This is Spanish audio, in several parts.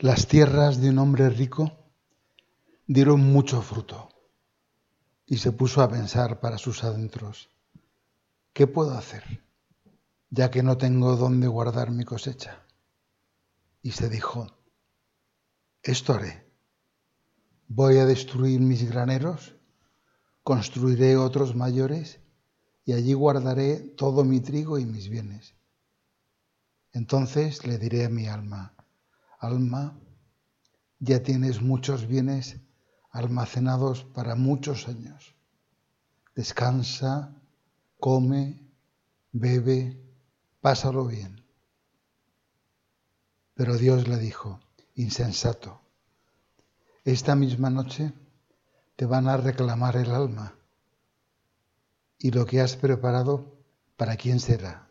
Las tierras de un hombre rico dieron mucho fruto y se puso a pensar para sus adentros, ¿qué puedo hacer? ya que no tengo dónde guardar mi cosecha. Y se dijo, esto haré, voy a destruir mis graneros, construiré otros mayores y allí guardaré todo mi trigo y mis bienes. Entonces le diré a mi alma, alma, ya tienes muchos bienes almacenados para muchos años. Descansa, come, bebe, pásalo bien. Pero Dios le dijo, insensato, esta misma noche te van a reclamar el alma y lo que has preparado, ¿para quién será?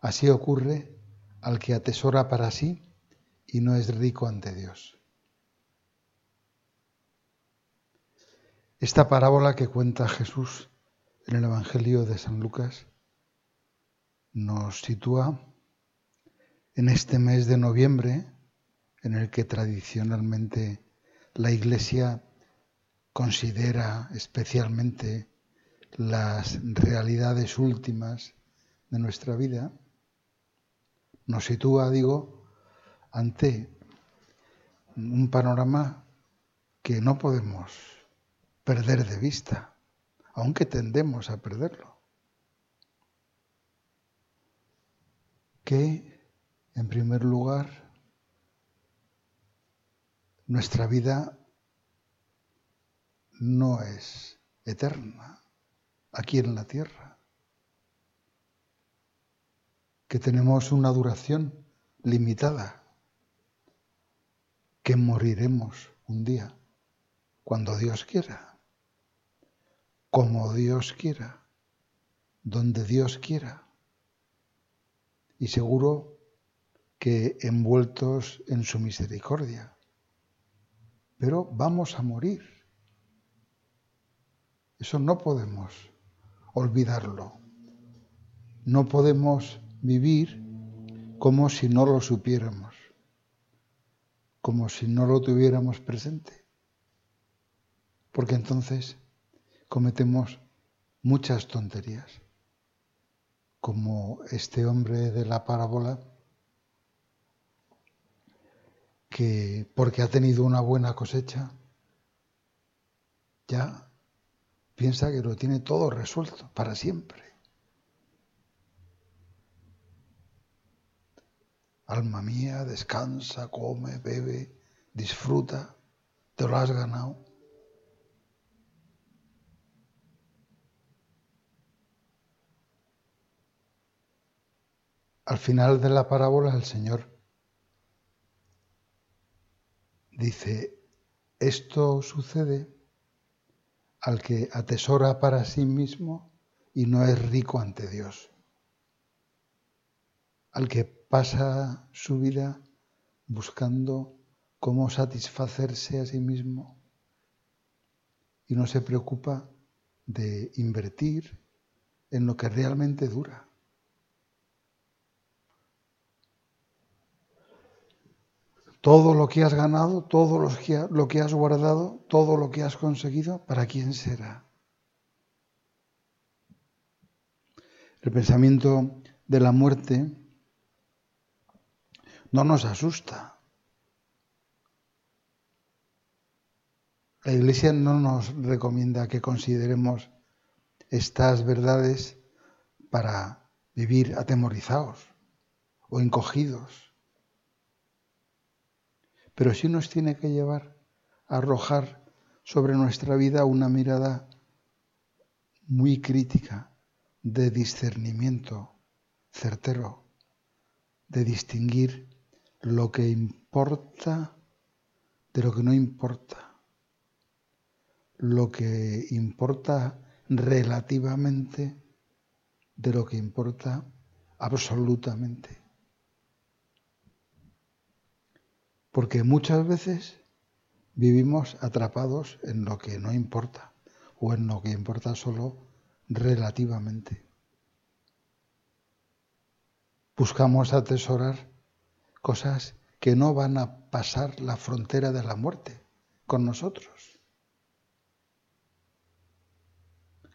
Así ocurre al que atesora para sí y no es rico ante Dios. Esta parábola que cuenta Jesús en el Evangelio de San Lucas nos sitúa en este mes de noviembre en el que tradicionalmente la Iglesia considera especialmente las realidades últimas de nuestra vida, nos sitúa, digo, ante un panorama que no podemos perder de vista aunque tendemos a perderlo. Que, en primer lugar, nuestra vida no es eterna aquí en la tierra, que tenemos una duración limitada, que moriremos un día, cuando Dios quiera como Dios quiera, donde Dios quiera. Y seguro que envueltos en su misericordia. Pero vamos a morir. Eso no podemos olvidarlo. No podemos vivir como si no lo supiéramos, como si no lo tuviéramos presente. Porque entonces cometemos muchas tonterías, como este hombre de la parábola que porque ha tenido una buena cosecha, ya piensa que lo tiene todo resuelto para siempre. Alma mía, descansa, come, bebe, disfruta, te lo has ganado. Al final de la parábola el Señor dice, esto sucede al que atesora para sí mismo y no es rico ante Dios, al que pasa su vida buscando cómo satisfacerse a sí mismo y no se preocupa de invertir en lo que realmente dura. todo lo que has ganado, todo lo que, has guardado, todo lo que has conseguido, ¿para quién será? El pensamiento de la muerte no nos asusta. La Iglesia no nos recomienda que consideremos estas verdades para vivir atemorizados o encogidos pero sí nos tiene que llevar a arrojar sobre nuestra vida una mirada muy crítica de discernimiento certero, de distinguir lo que importa de lo que no importa, lo que importa relativamente de lo que importa absolutamente. Porque muchas veces vivimos atrapados en lo que no importa o en lo que importa solo relativamente. Buscamos atesorar cosas que no van a pasar la frontera de la muerte con nosotros,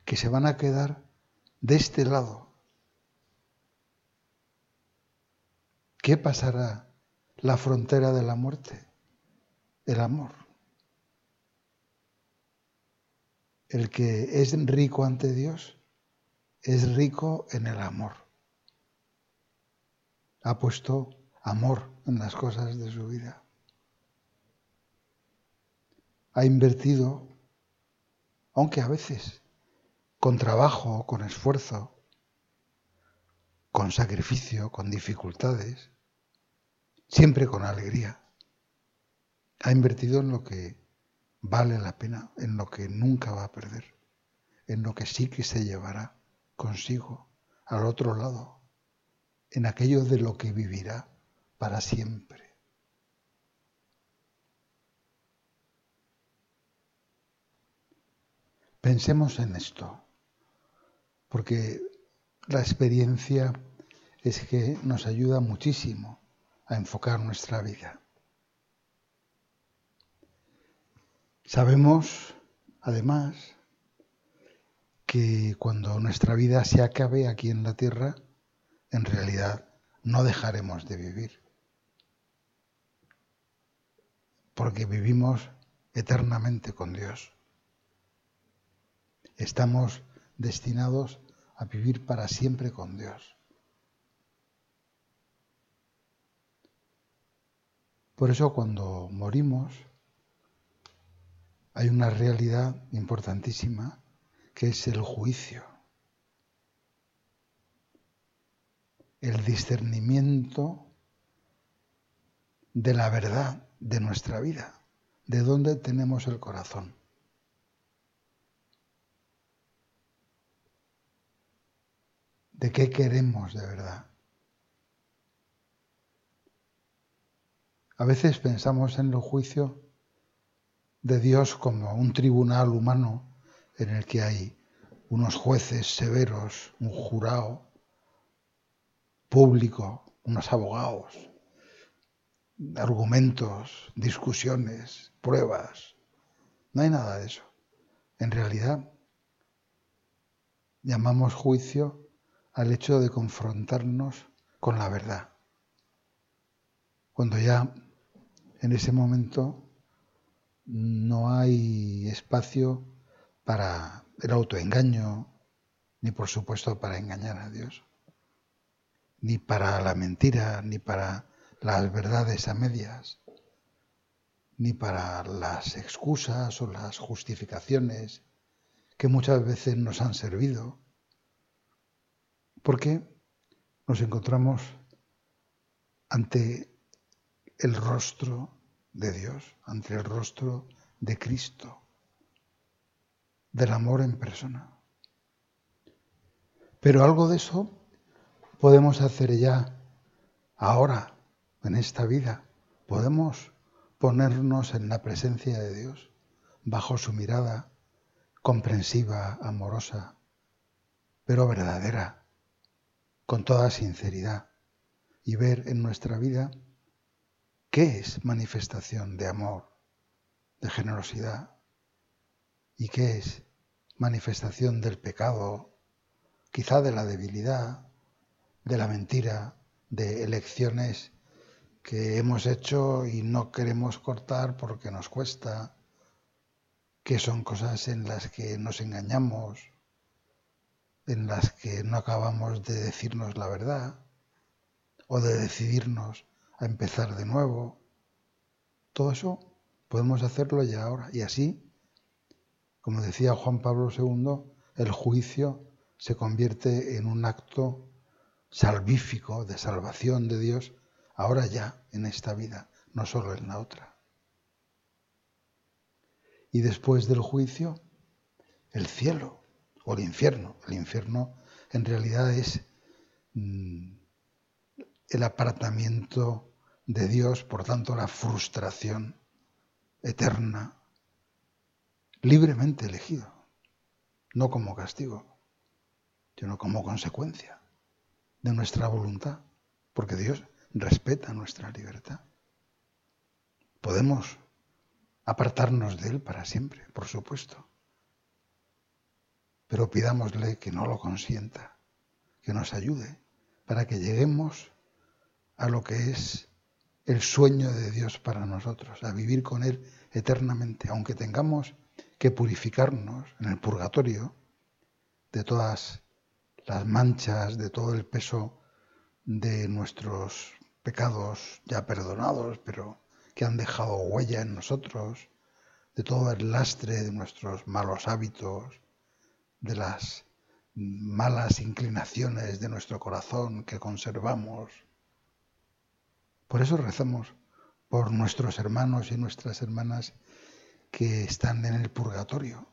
que se van a quedar de este lado. ¿Qué pasará la frontera de la muerte? El amor. El que es rico ante Dios es rico en el amor. Ha puesto amor en las cosas de su vida. Ha invertido, aunque a veces con trabajo, con esfuerzo, con sacrificio, con dificultades, siempre con alegría. Ha invertido en lo que vale la pena, en lo que nunca va a perder, en lo que sí que se llevará consigo al otro lado, en aquello de lo que vivirá para siempre. Pensemos en esto, porque la experiencia es que nos ayuda muchísimo a enfocar nuestra vida. Sabemos, además, que cuando nuestra vida se acabe aquí en la tierra, en realidad no dejaremos de vivir. Porque vivimos eternamente con Dios. Estamos destinados a vivir para siempre con Dios. Por eso cuando morimos hay una realidad importantísima que es el juicio, el discernimiento de la verdad de nuestra vida, de dónde tenemos el corazón. de qué queremos de verdad. A veces pensamos en el juicio de Dios como un tribunal humano en el que hay unos jueces severos, un jurado público, unos abogados, argumentos, discusiones, pruebas. No hay nada de eso. En realidad, llamamos juicio al hecho de confrontarnos con la verdad. Cuando ya en ese momento no hay espacio para el autoengaño, ni por supuesto para engañar a Dios, ni para la mentira, ni para las verdades a medias, ni para las excusas o las justificaciones que muchas veces nos han servido, porque nos encontramos ante el rostro de Dios, ante el rostro de Cristo del amor en persona. Pero algo de eso podemos hacer ya ahora, en esta vida. Podemos ponernos en la presencia de Dios, bajo su mirada comprensiva, amorosa, pero verdadera, con toda sinceridad, y ver en nuestra vida qué es manifestación de amor, de generosidad, y qué es manifestación del pecado, quizá de la debilidad, de la mentira, de elecciones que hemos hecho y no queremos cortar porque nos cuesta, que son cosas en las que nos engañamos, en las que no acabamos de decirnos la verdad o de decidirnos a empezar de nuevo. Todo eso podemos hacerlo ya ahora y así como decía Juan Pablo II, el juicio se convierte en un acto salvífico de salvación de Dios, ahora ya en esta vida, no solo en la otra. Y después del juicio, el cielo o el infierno. El infierno en realidad es mm, el apartamiento de Dios, por tanto la frustración eterna libremente elegido, no como castigo, sino como consecuencia de nuestra voluntad, porque Dios respeta nuestra libertad. Podemos apartarnos de Él para siempre, por supuesto. Pero pidámosle que no lo consienta, que nos ayude para que lleguemos a lo que es el sueño de Dios para nosotros, a vivir con Él eternamente, aunque tengamos que purificarnos en el purgatorio de todas las manchas, de todo el peso de nuestros pecados ya perdonados, pero que han dejado huella en nosotros, de todo el lastre de nuestros malos hábitos, de las malas inclinaciones de nuestro corazón que conservamos. Por eso rezamos por nuestros hermanos y nuestras hermanas que están en el purgatorio.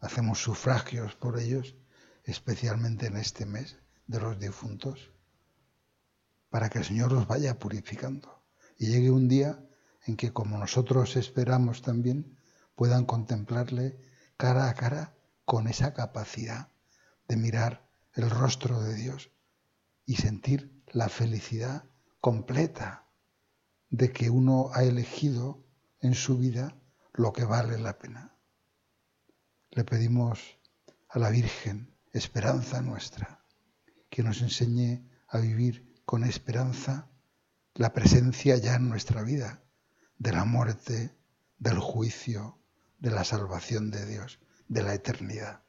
Hacemos sufragios por ellos, especialmente en este mes de los difuntos, para que el Señor los vaya purificando y llegue un día en que, como nosotros esperamos también, puedan contemplarle cara a cara con esa capacidad de mirar el rostro de Dios y sentir la felicidad completa de que uno ha elegido en su vida lo que vale la pena. Le pedimos a la Virgen, esperanza nuestra, que nos enseñe a vivir con esperanza la presencia ya en nuestra vida de la muerte, del juicio, de la salvación de Dios, de la eternidad.